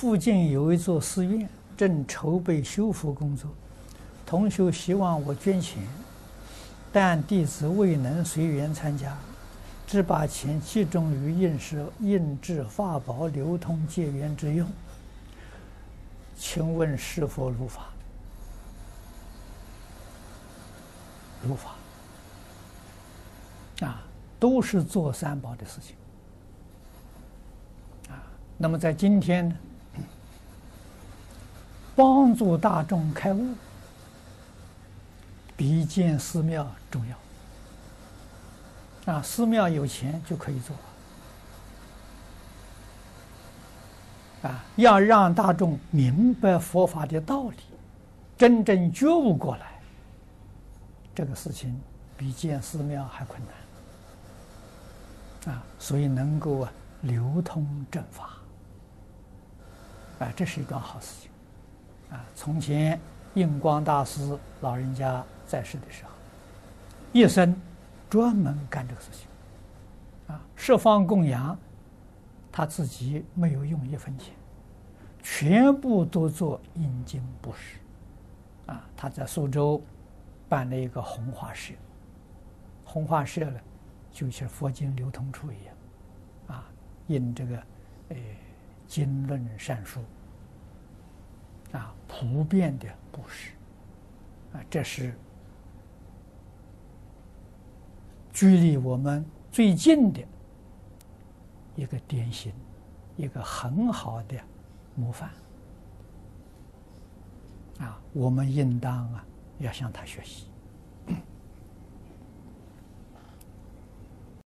附近有一座寺院，正筹备修复工作，同修希望我捐钱，但弟子未能随缘参加，只把钱集中于印制印制法宝流通结缘之用。请问是否如法？如法啊，都是做三宝的事情啊。那么在今天呢，帮助大众开悟，比建寺庙重要啊。寺庙有钱就可以做啊。要让大众明白佛法的道理，真正觉悟过来。这个事情比建寺庙还困难啊，所以能够啊流通正法啊，这是一段好事情啊。从前印光大师老人家在世的时候，一生专门干这个事情啊，十方供养，他自己没有用一分钱，全部都做印经布施啊。他在苏州。办了一个弘化社，弘化社呢，就像佛经流通处一样，啊，印这个，呃，经论善书，啊，普遍的布施，啊，这是距离我们最近的一个典型，一个很好的模范，啊，我们应当啊。要向他学习。